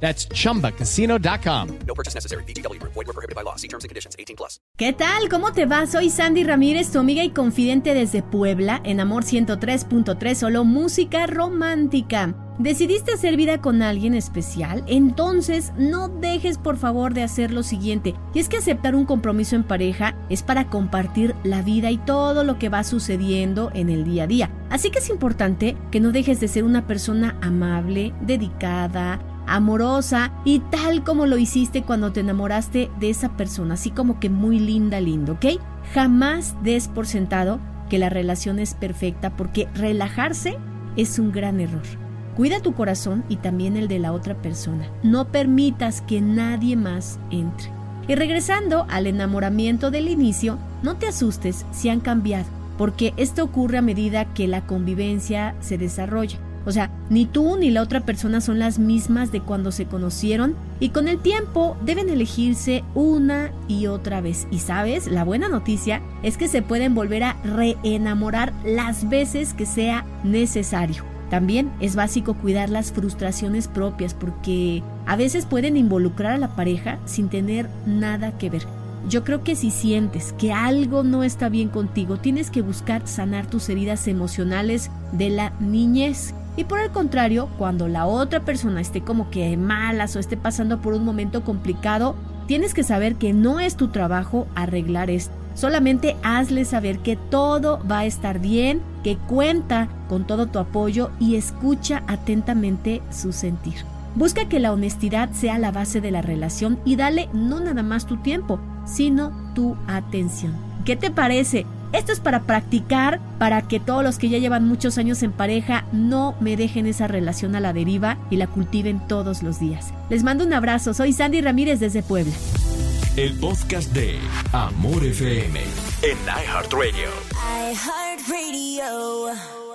That's chumbacasino.com. No purchase necessary. BGW. Void were prohibited by law. See terms and conditions. 18 plus. ¿Qué tal? ¿Cómo te va? Soy Sandy Ramírez, tu amiga y confidente desde Puebla, en Amor 103.3, solo música romántica. ¿Decidiste hacer vida con alguien especial? Entonces no dejes por favor de hacer lo siguiente. Y es que aceptar un compromiso en pareja es para compartir la vida y todo lo que va sucediendo en el día a día. Así que es importante que no dejes de ser una persona amable, dedicada, amorosa y tal como lo hiciste cuando te enamoraste de esa persona, así como que muy linda, lindo, ¿ok? Jamás des por sentado que la relación es perfecta porque relajarse es un gran error. Cuida tu corazón y también el de la otra persona. No permitas que nadie más entre. Y regresando al enamoramiento del inicio, no te asustes si han cambiado, porque esto ocurre a medida que la convivencia se desarrolla. O sea, ni tú ni la otra persona son las mismas de cuando se conocieron y con el tiempo deben elegirse una y otra vez. Y sabes, la buena noticia es que se pueden volver a reenamorar las veces que sea necesario. También es básico cuidar las frustraciones propias porque a veces pueden involucrar a la pareja sin tener nada que ver. Yo creo que si sientes que algo no está bien contigo, tienes que buscar sanar tus heridas emocionales de la niñez y por el contrario, cuando la otra persona esté como que malas o esté pasando por un momento complicado, tienes que saber que no es tu trabajo arreglar esto. Solamente hazle saber que todo va a estar bien, que cuenta con todo tu apoyo y escucha atentamente su sentir. Busca que la honestidad sea la base de la relación y dale no nada más tu tiempo, sino tu atención. ¿Qué te parece? Esto es para practicar, para que todos los que ya llevan muchos años en pareja no me dejen esa relación a la deriva y la cultiven todos los días. Les mando un abrazo, soy Sandy Ramírez desde Puebla. El podcast de Amor FM en iHeartRadio. iHeartRadio.